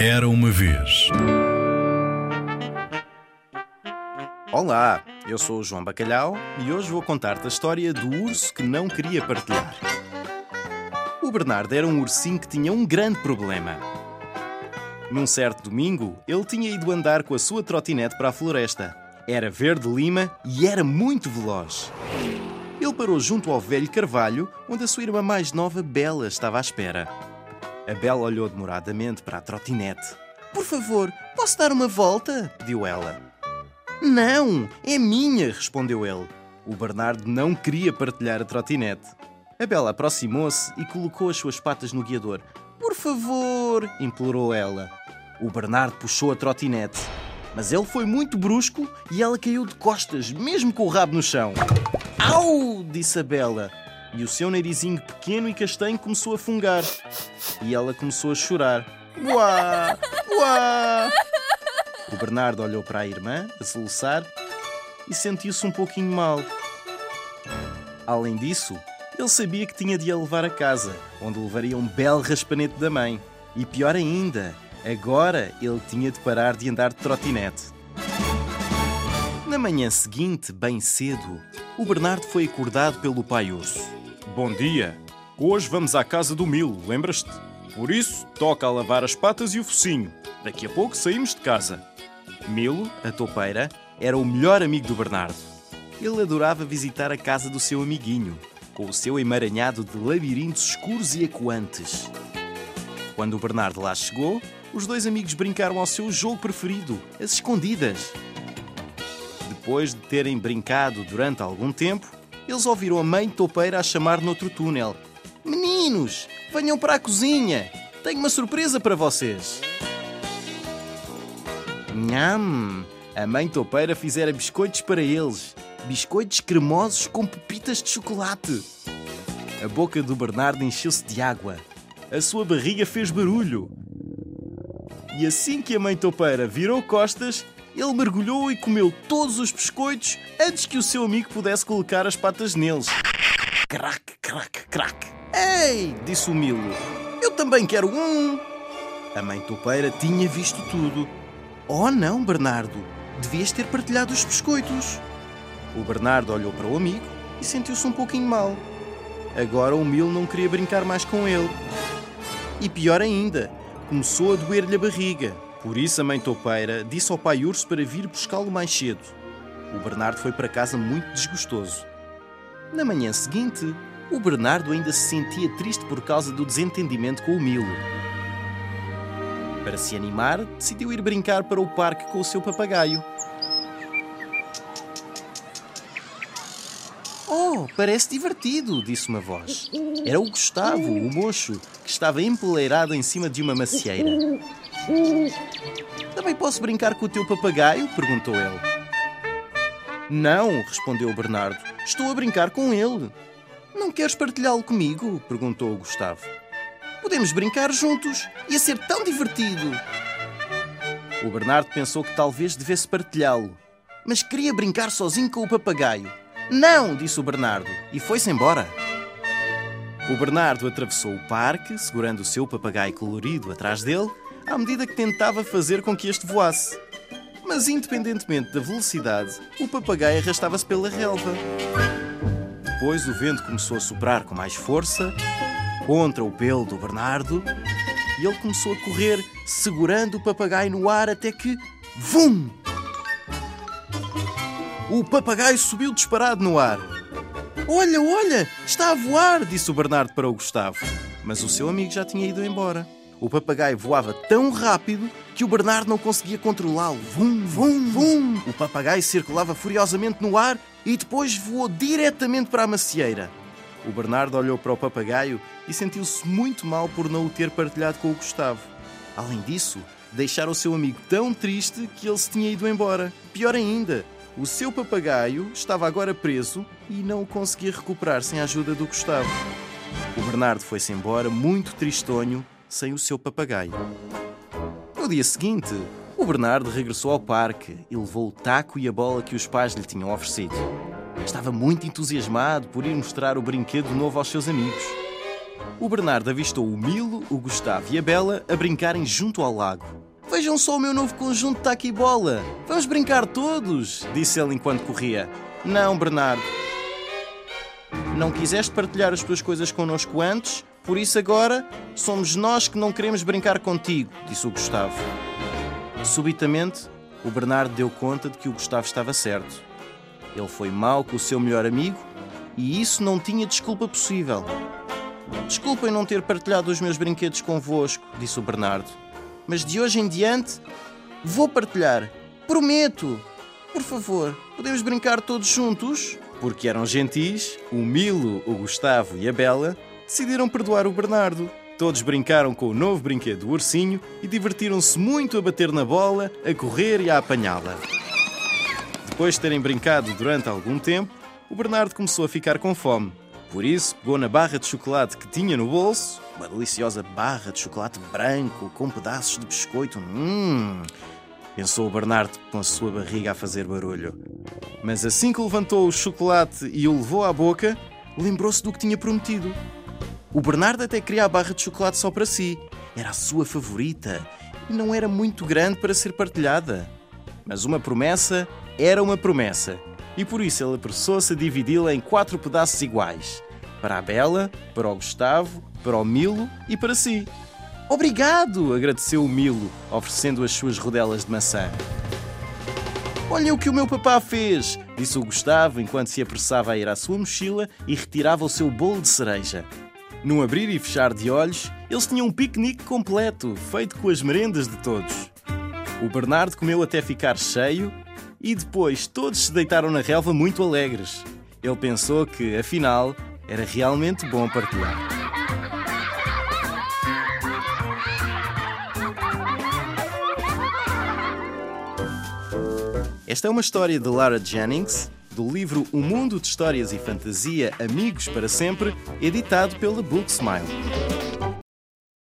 Era uma vez. Olá, eu sou o João Bacalhau e hoje vou contar-te a história do urso que não queria partilhar. O Bernardo era um ursinho que tinha um grande problema. Num certo domingo, ele tinha ido andar com a sua trotinete para a floresta. Era verde lima e era muito veloz. Ele parou junto ao velho carvalho, onde a sua irmã mais nova, Bela, estava à espera. A Bela olhou demoradamente para a trotinete. Por favor, posso dar uma volta? pediu ela. Não, é minha, respondeu ele. O Bernardo não queria partilhar a trotinete. A Bela aproximou-se e colocou as suas patas no guiador. Por favor, implorou ela. O Bernardo puxou a trotinete. Mas ele foi muito brusco e ela caiu de costas, mesmo com o rabo no chão. Au! disse a Bela. E o seu narizinho pequeno e castanho começou a fungar. E ela começou a chorar. Uá! Uá! O Bernardo olhou para a irmã, a soluçar, e sentiu-se um pouquinho mal. Além disso, ele sabia que tinha de a levar a casa, onde levaria um belo raspanete da mãe. E pior ainda, agora ele tinha de parar de andar de trotinete. Na manhã seguinte, bem cedo, o Bernardo foi acordado pelo pai urso. Bom dia. Hoje vamos à casa do Milo, lembras-te? Por isso, toca a lavar as patas e o focinho. Daqui a pouco saímos de casa. Milo, a topeira, era o melhor amigo do Bernardo. Ele adorava visitar a casa do seu amiguinho, com o seu emaranhado de labirintos escuros e ecoantes. Quando o Bernardo lá chegou, os dois amigos brincaram ao seu jogo preferido, as escondidas. Depois de terem brincado durante algum tempo, eles ouviram a mãe topeira a chamar noutro túnel: Meninos, venham para a cozinha! Tenho uma surpresa para vocês! Nham! A mãe topeira fizera biscoitos para eles. Biscoitos cremosos com pepitas de chocolate. A boca do Bernardo encheu-se de água. A sua barriga fez barulho. E assim que a mãe topeira virou costas, ele mergulhou e comeu todos os biscoitos antes que o seu amigo pudesse colocar as patas neles. Crac, crac, crac. Ei! disse o Milo. Eu também quero um! A mãe topeira tinha visto tudo. Oh não, Bernardo! Devias ter partilhado os biscoitos. O Bernardo olhou para o amigo e sentiu-se um pouquinho mal. Agora o Milo não queria brincar mais com ele. E pior ainda, começou a doer-lhe a barriga. Por isso a mãe topeira disse ao pai urso para vir buscá-lo mais cedo. O Bernardo foi para casa muito desgostoso. Na manhã seguinte, o Bernardo ainda se sentia triste por causa do desentendimento com o Milo. Para se animar, decidiu ir brincar para o parque com o seu papagaio. Oh, parece divertido, disse uma voz. Era o Gustavo, o mocho, que estava empoleirado em cima de uma macieira. Também posso brincar com o teu papagaio? perguntou ele. Não, respondeu o Bernardo. Estou a brincar com ele. Não queres partilhá-lo comigo? perguntou o Gustavo. Podemos brincar juntos. Ia ser tão divertido. O Bernardo pensou que talvez devesse partilhá-lo, mas queria brincar sozinho com o papagaio. Não, disse o Bernardo, e foi-se embora. O Bernardo atravessou o parque, segurando o seu papagaio colorido atrás dele, à medida que tentava fazer com que este voasse. Mas, independentemente da velocidade, o papagaio arrastava-se pela relva. Depois o vento começou a soprar com mais força contra o pelo do Bernardo e ele começou a correr, segurando o papagaio no ar até que. Vum! O papagaio subiu disparado no ar. Olha, olha, está a voar, disse o Bernardo para o Gustavo. Mas o seu amigo já tinha ido embora. O papagaio voava tão rápido que o Bernardo não conseguia controlá-lo. Vum, vum, vum! O papagaio circulava furiosamente no ar e depois voou diretamente para a macieira. O Bernardo olhou para o papagaio e sentiu-se muito mal por não o ter partilhado com o Gustavo. Além disso, deixara o seu amigo tão triste que ele se tinha ido embora. Pior ainda, o seu papagaio estava agora preso e não o conseguia recuperar sem a ajuda do Gustavo. O Bernardo foi-se embora muito tristonho, sem o seu papagaio. No dia seguinte, o Bernardo regressou ao parque e levou o taco e a bola que os pais lhe tinham oferecido. Estava muito entusiasmado por ir mostrar o brinquedo novo aos seus amigos. o Bernardo avistou o Milo, o Gustavo e a Bela a brincarem junto ao lago. Vejam só o meu novo conjunto de taco e bola! Vamos brincar todos! disse ele enquanto corria. Não, Bernardo. Não quiseste partilhar as tuas coisas connosco antes, por isso agora somos nós que não queremos brincar contigo, disse o Gustavo. Subitamente, o Bernardo deu conta de que o Gustavo estava certo. Ele foi mau com o seu melhor amigo e isso não tinha desculpa possível. Desculpem não ter partilhado os meus brinquedos convosco, disse o Bernardo. Mas de hoje em diante vou partilhar. Prometo! Por favor, podemos brincar todos juntos? Porque eram gentis, o Milo, o Gustavo e a Bela decidiram perdoar o Bernardo. Todos brincaram com o novo brinquedo do ursinho e divertiram-se muito a bater na bola, a correr e a apanhá-la. Depois de terem brincado durante algum tempo, o Bernardo começou a ficar com fome. Por isso, pegou na barra de chocolate que tinha no bolso, uma deliciosa barra de chocolate branco com pedaços de biscoito. Hum! Pensou o Bernardo com a sua barriga a fazer barulho. Mas assim que levantou o chocolate e o levou à boca, lembrou-se do que tinha prometido. O Bernardo até queria a barra de chocolate só para si. Era a sua favorita e não era muito grande para ser partilhada. Mas uma promessa era uma promessa e por isso ele apressou-se a dividi-la em quatro pedaços iguais: para a Bela, para o Gustavo, para o Milo e para si. Obrigado! agradeceu o Milo, oferecendo as suas rodelas de maçã. Olha o que o meu papá fez! disse o Gustavo enquanto se apressava a ir à sua mochila e retirava o seu bolo de cereja. Num abrir e fechar de olhos, eles tinham um piquenique completo, feito com as merendas de todos. O Bernardo comeu até ficar cheio e depois todos se deitaram na relva muito alegres. Ele pensou que, afinal, era realmente bom partilhar. Esta é uma história de Lara Jennings, do livro O Mundo de Histórias e Fantasia Amigos para Sempre, editado pela Book Smile.